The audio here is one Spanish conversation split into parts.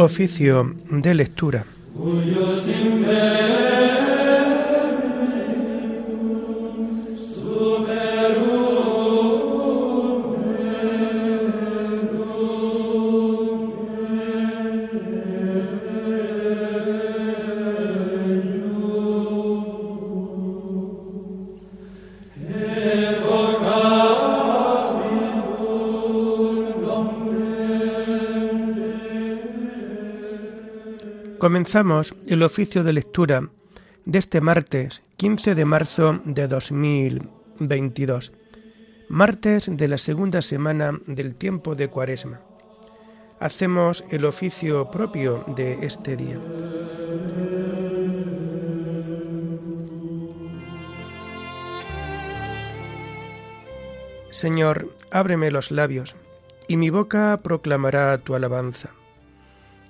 Oficio de lectura. Comenzamos el oficio de lectura de este martes 15 de marzo de 2022, martes de la segunda semana del tiempo de Cuaresma. Hacemos el oficio propio de este día. Señor, ábreme los labios, y mi boca proclamará tu alabanza.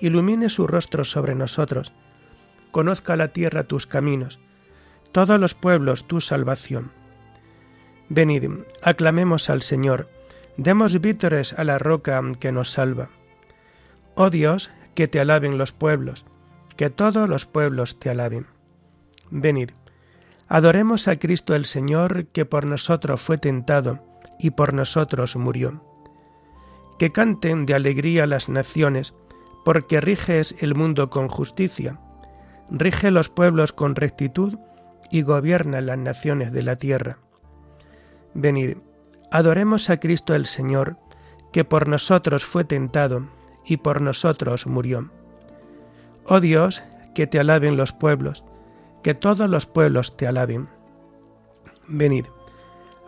ilumine su rostro sobre nosotros, conozca la tierra tus caminos, todos los pueblos tu salvación. Venid, aclamemos al Señor, demos vítores a la roca que nos salva. Oh Dios, que te alaben los pueblos, que todos los pueblos te alaben. Venid, adoremos a Cristo el Señor, que por nosotros fue tentado y por nosotros murió. Que canten de alegría las naciones, porque riges el mundo con justicia, rige los pueblos con rectitud y gobierna las naciones de la tierra. Venid, adoremos a Cristo el Señor, que por nosotros fue tentado y por nosotros murió. Oh Dios, que te alaben los pueblos, que todos los pueblos te alaben. Venid,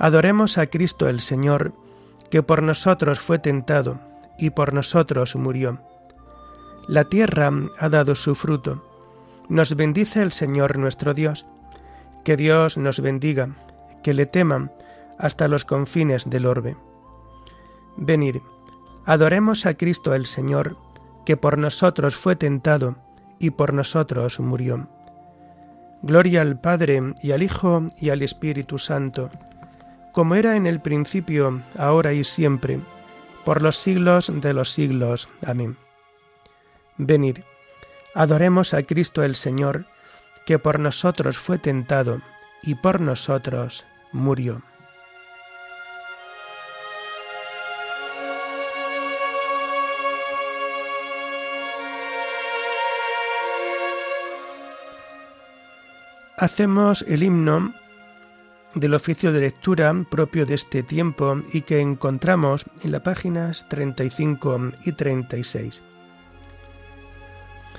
adoremos a Cristo el Señor, que por nosotros fue tentado y por nosotros murió la tierra ha dado su fruto. Nos bendice el Señor nuestro Dios. Que Dios nos bendiga, que le teman hasta los confines del orbe. Venid, adoremos a Cristo el Señor, que por nosotros fue tentado y por nosotros murió. Gloria al Padre y al Hijo y al Espíritu Santo, como era en el principio, ahora y siempre, por los siglos de los siglos. Amén. Venid, adoremos a Cristo el Señor, que por nosotros fue tentado y por nosotros murió. Hacemos el himno del oficio de lectura propio de este tiempo y que encontramos en las páginas 35 y 36.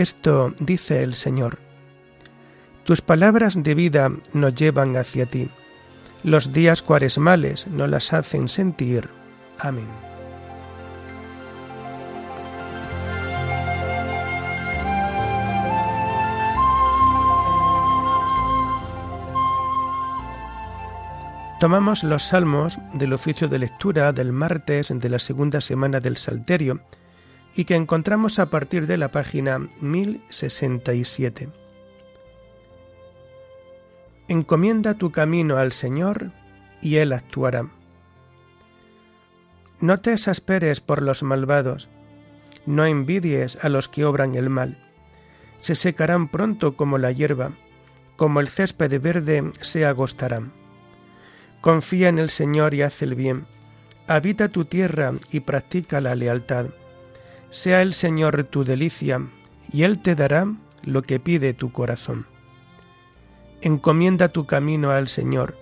esto dice el Señor. Tus palabras de vida nos llevan hacia ti. Los días cuaresmales nos las hacen sentir. Amén. Tomamos los salmos del oficio de lectura del martes de la segunda semana del Salterio y que encontramos a partir de la página 1067. Encomienda tu camino al Señor y Él actuará. No te exasperes por los malvados, no envidies a los que obran el mal. Se secarán pronto como la hierba, como el césped verde se agostarán. Confía en el Señor y haz el bien. Habita tu tierra y practica la lealtad sea el Señor tu delicia, y Él te dará lo que pide tu corazón. Encomienda tu camino al Señor,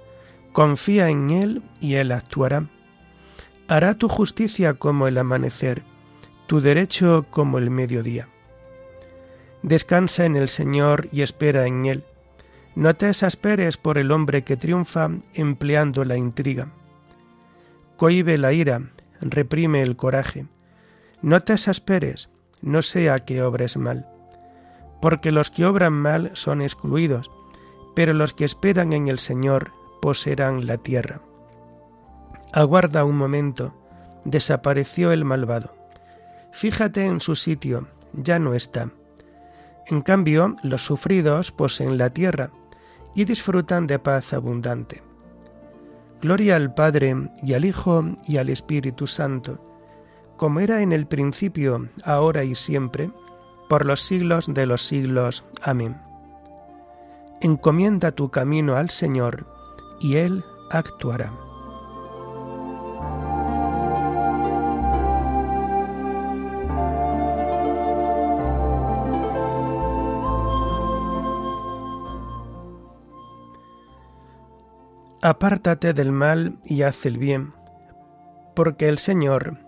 confía en Él y Él actuará. Hará tu justicia como el amanecer, tu derecho como el mediodía. Descansa en el Señor y espera en Él. No te exasperes por el hombre que triunfa empleando la intriga. Cohibe la ira, reprime el coraje. No te exasperes, no sea que obres mal. Porque los que obran mal son excluidos, pero los que esperan en el Señor poseerán la tierra. Aguarda un momento, desapareció el malvado. Fíjate en su sitio, ya no está. En cambio, los sufridos poseen la tierra y disfrutan de paz abundante. Gloria al Padre y al Hijo y al Espíritu Santo, como era en el principio, ahora y siempre, por los siglos de los siglos. Amén. Encomienda tu camino al Señor, y Él actuará. Apártate del mal y haz el bien, porque el Señor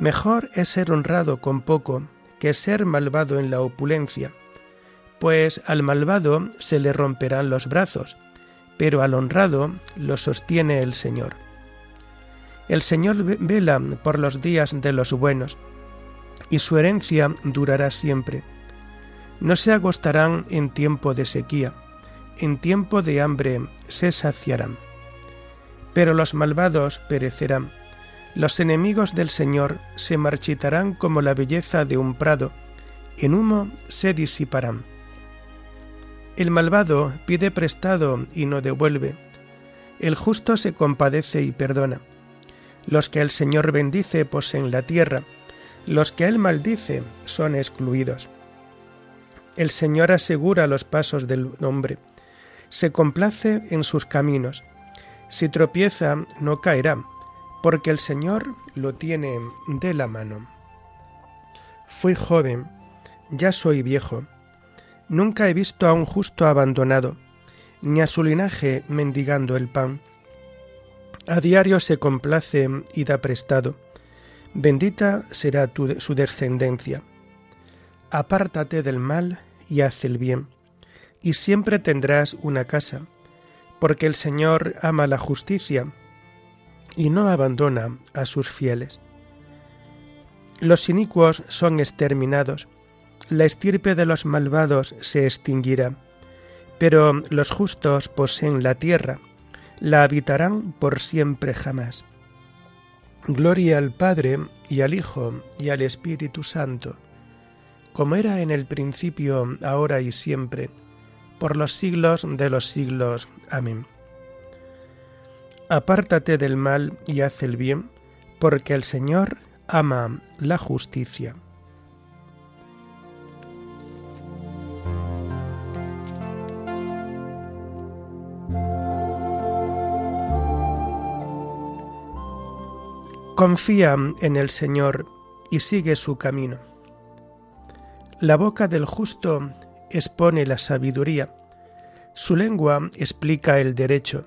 Mejor es ser honrado con poco que ser malvado en la opulencia, pues al malvado se le romperán los brazos, pero al honrado lo sostiene el Señor. El Señor vela por los días de los buenos, y su herencia durará siempre. No se agostarán en tiempo de sequía, en tiempo de hambre se saciarán. Pero los malvados perecerán, los enemigos del Señor se marchitarán como la belleza de un prado, en humo se disiparán. El malvado pide prestado y no devuelve. El justo se compadece y perdona. Los que el Señor bendice poseen la tierra. Los que él maldice son excluidos. El Señor asegura los pasos del hombre. Se complace en sus caminos. Si tropieza, no caerá, porque el Señor lo tiene de la mano. Fui joven, ya soy viejo Nunca he visto a un justo abandonado, ni a su linaje mendigando el pan. A diario se complace y da prestado. Bendita será su descendencia. Apártate del mal y haz el bien, y siempre tendrás una casa, porque el Señor ama la justicia y no abandona a sus fieles. Los inicuos son exterminados, la estirpe de los malvados se extinguirá, pero los justos poseen la tierra, la habitarán por siempre jamás. Gloria al Padre y al Hijo y al Espíritu Santo, como era en el principio, ahora y siempre, por los siglos de los siglos. Amén. Apártate del mal y haz el bien, porque el Señor ama la justicia. Confía en el Señor y sigue su camino. La boca del justo expone la sabiduría, su lengua explica el derecho,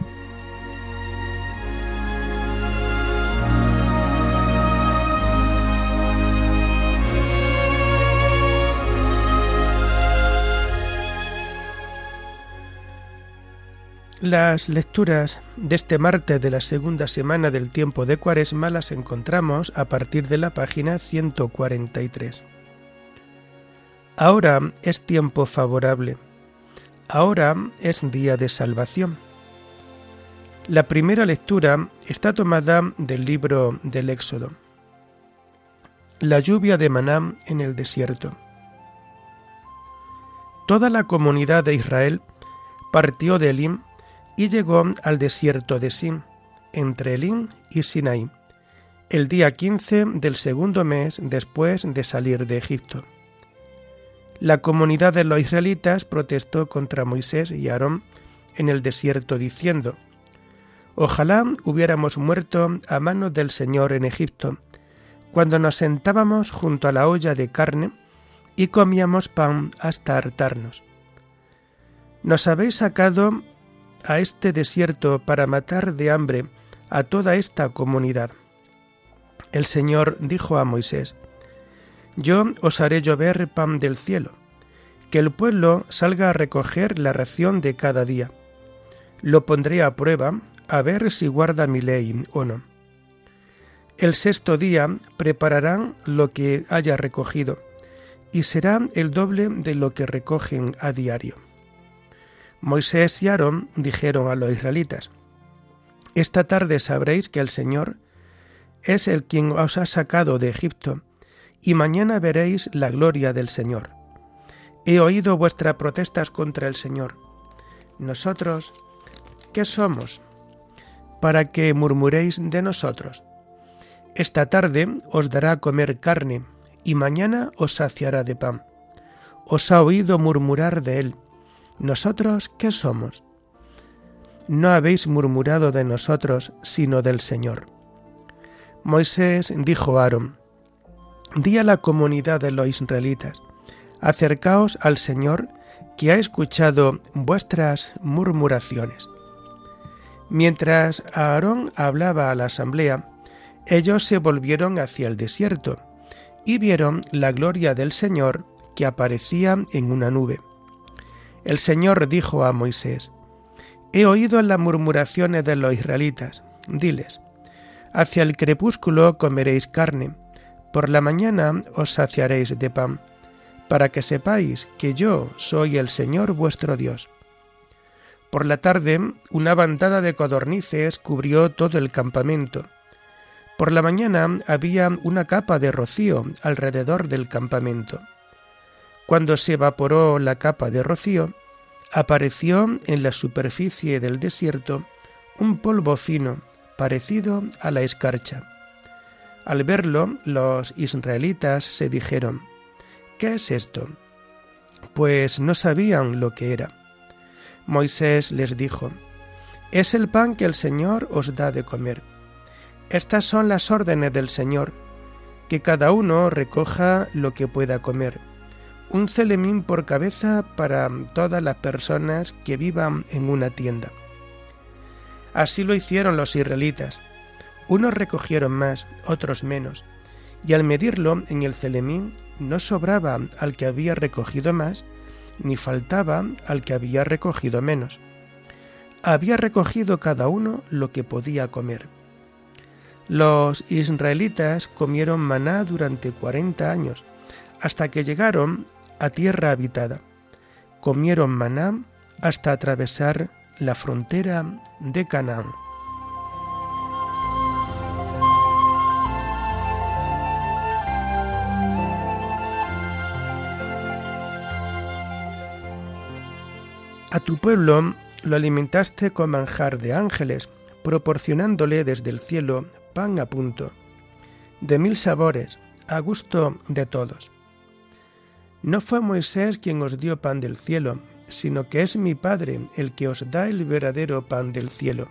Las lecturas de este martes de la segunda semana del tiempo de Cuaresma las encontramos a partir de la página 143. Ahora es tiempo favorable. Ahora es día de salvación. La primera lectura está tomada del libro del Éxodo. La lluvia de Maná en el desierto. Toda la comunidad de Israel partió de Elim y llegó al desierto de Sin, entre Elín y Sinai, el día 15 del segundo mes después de salir de Egipto. La comunidad de los israelitas protestó contra Moisés y Aarón en el desierto diciendo, Ojalá hubiéramos muerto a manos del Señor en Egipto, cuando nos sentábamos junto a la olla de carne y comíamos pan hasta hartarnos. Nos habéis sacado a este desierto para matar de hambre a toda esta comunidad. El Señor dijo a Moisés, Yo os haré llover pan del cielo, que el pueblo salga a recoger la ración de cada día. Lo pondré a prueba, a ver si guarda mi ley o no. El sexto día prepararán lo que haya recogido, y será el doble de lo que recogen a diario. Moisés y Aarón dijeron a los israelitas, Esta tarde sabréis que el Señor es el quien os ha sacado de Egipto, y mañana veréis la gloria del Señor. He oído vuestras protestas contra el Señor. Nosotros, ¿qué somos? Para que murmuréis de nosotros. Esta tarde os dará a comer carne, y mañana os saciará de pan. Os ha oído murmurar de él ¿Nosotros qué somos? No habéis murmurado de nosotros, sino del Señor. Moisés dijo a Aarón, Di a la comunidad de los israelitas, acercaos al Señor que ha escuchado vuestras murmuraciones. Mientras Aarón hablaba a la asamblea, ellos se volvieron hacia el desierto y vieron la gloria del Señor que aparecía en una nube. El Señor dijo a Moisés, He oído las murmuraciones de los israelitas. Diles, hacia el crepúsculo comeréis carne, por la mañana os saciaréis de pan, para que sepáis que yo soy el Señor vuestro Dios. Por la tarde una bandada de codornices cubrió todo el campamento. Por la mañana había una capa de rocío alrededor del campamento. Cuando se evaporó la capa de rocío, apareció en la superficie del desierto un polvo fino parecido a la escarcha. Al verlo, los israelitas se dijeron, ¿qué es esto? Pues no sabían lo que era. Moisés les dijo, es el pan que el Señor os da de comer. Estas son las órdenes del Señor, que cada uno recoja lo que pueda comer un celemín por cabeza para todas las personas que vivan en una tienda. Así lo hicieron los israelitas. Unos recogieron más, otros menos, y al medirlo en el celemín no sobraba al que había recogido más, ni faltaba al que había recogido menos. Había recogido cada uno lo que podía comer. Los israelitas comieron maná durante cuarenta años, hasta que llegaron a tierra habitada. Comieron maná hasta atravesar la frontera de Canaán. A tu pueblo lo alimentaste con manjar de ángeles, proporcionándole desde el cielo pan a punto, de mil sabores, a gusto de todos. No fue Moisés quien os dio pan del cielo, sino que es mi Padre el que os da el verdadero pan del cielo,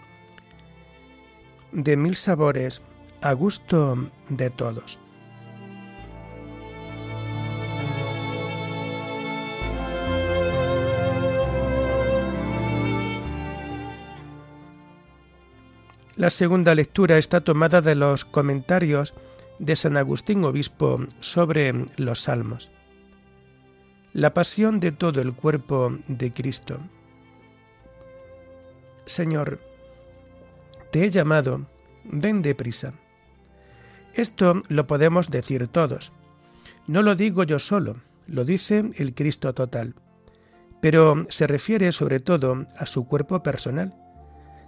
de mil sabores, a gusto de todos. La segunda lectura está tomada de los comentarios de San Agustín Obispo sobre los Salmos. La pasión de todo el cuerpo de Cristo. Señor, te he llamado, ven deprisa. Esto lo podemos decir todos. No lo digo yo solo, lo dice el Cristo total. Pero se refiere sobre todo a su cuerpo personal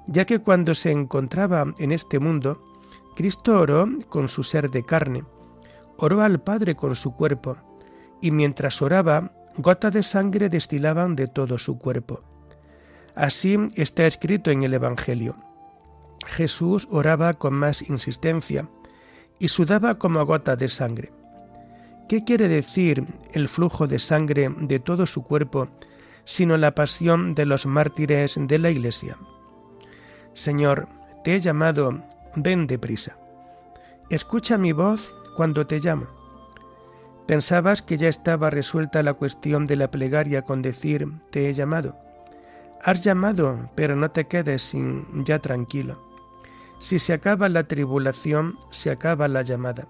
ya que cuando se encontraba en este mundo, Cristo oró con su ser de carne, oró al Padre con su cuerpo, y mientras oraba, gotas de sangre destilaban de todo su cuerpo. Así está escrito en el Evangelio. Jesús oraba con más insistencia y sudaba como gota de sangre. ¿Qué quiere decir el flujo de sangre de todo su cuerpo, sino la pasión de los mártires de la Iglesia? Señor, te he llamado, ven deprisa. Escucha mi voz cuando te llamo. Pensabas que ya estaba resuelta la cuestión de la plegaria con decir te he llamado. Has llamado, pero no te quedes sin ya tranquilo. Si se acaba la tribulación, se acaba la llamada.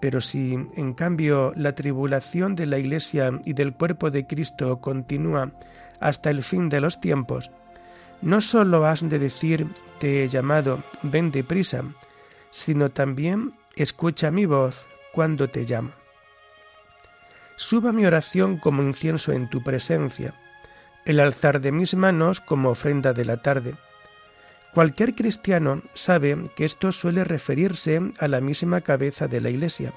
Pero si, en cambio, la tribulación de la Iglesia y del cuerpo de Cristo continúa hasta el fin de los tiempos, no solo has de decir te he llamado, ven deprisa, sino también escucha mi voz cuando te llamo. Suba mi oración como incienso en tu presencia, el alzar de mis manos como ofrenda de la tarde. Cualquier cristiano sabe que esto suele referirse a la misma cabeza de la Iglesia,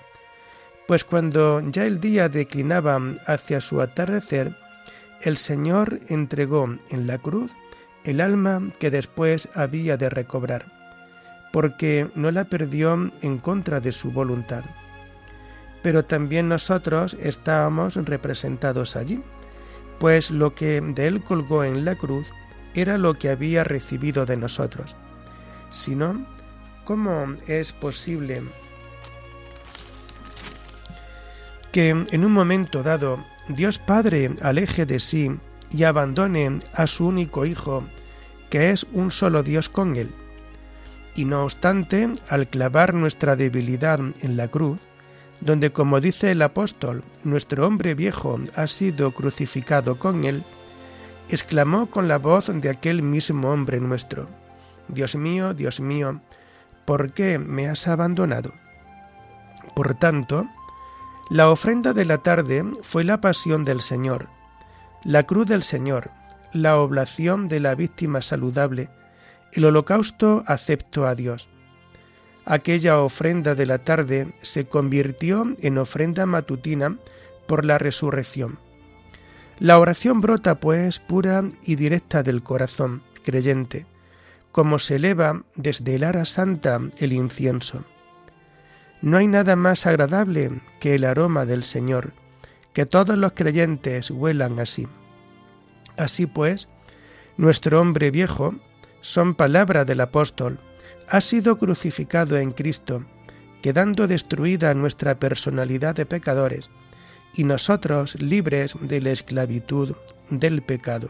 pues cuando ya el día declinaba hacia su atardecer, el Señor entregó en la cruz el alma que después había de recobrar, porque no la perdió en contra de su voluntad. Pero también nosotros estábamos representados allí, pues lo que de él colgó en la cruz era lo que había recibido de nosotros. Si no, ¿cómo es posible que en un momento dado Dios Padre aleje de sí y abandone a su único Hijo, que es un solo Dios con él. Y no obstante, al clavar nuestra debilidad en la cruz, donde como dice el apóstol, nuestro hombre viejo ha sido crucificado con él, exclamó con la voz de aquel mismo hombre nuestro, Dios mío, Dios mío, ¿por qué me has abandonado? Por tanto, la ofrenda de la tarde fue la pasión del Señor, la cruz del Señor, la oblación de la víctima saludable, el holocausto acepto a Dios. Aquella ofrenda de la tarde se convirtió en ofrenda matutina por la resurrección. La oración brota, pues, pura y directa del corazón creyente, como se eleva desde el ara santa el incienso. No hay nada más agradable que el aroma del Señor, que todos los creyentes huelan así. Así pues, nuestro hombre viejo, son palabra del apóstol, ha sido crucificado en Cristo, quedando destruida nuestra personalidad de pecadores, y nosotros libres de la esclavitud del pecado.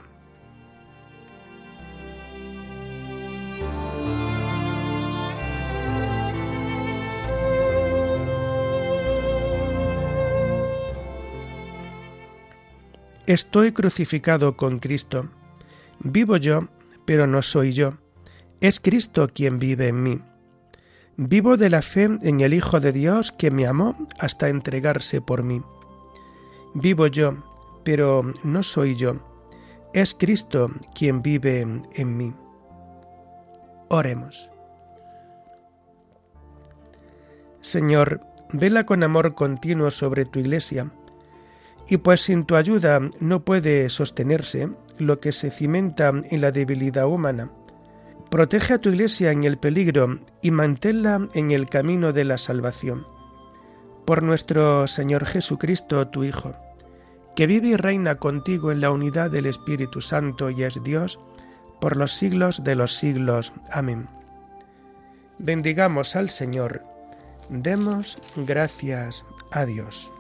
Estoy crucificado con Cristo. Vivo yo, pero no soy yo. Es Cristo quien vive en mí. Vivo de la fe en el Hijo de Dios que me amó hasta entregarse por mí. Vivo yo, pero no soy yo. es Cristo quien vive en mí. Oremos. Señor, vela con amor continuo sobre tu iglesia, y pues sin tu ayuda no puede sostenerse lo que se cimenta en la debilidad humana, protege a tu iglesia en el peligro y manténla en el camino de la salvación. Por nuestro Señor Jesucristo, tu Hijo, que vive y reina contigo en la unidad del Espíritu Santo y es Dios, por los siglos de los siglos. Amén. Bendigamos al Señor Demos gracias a Dios.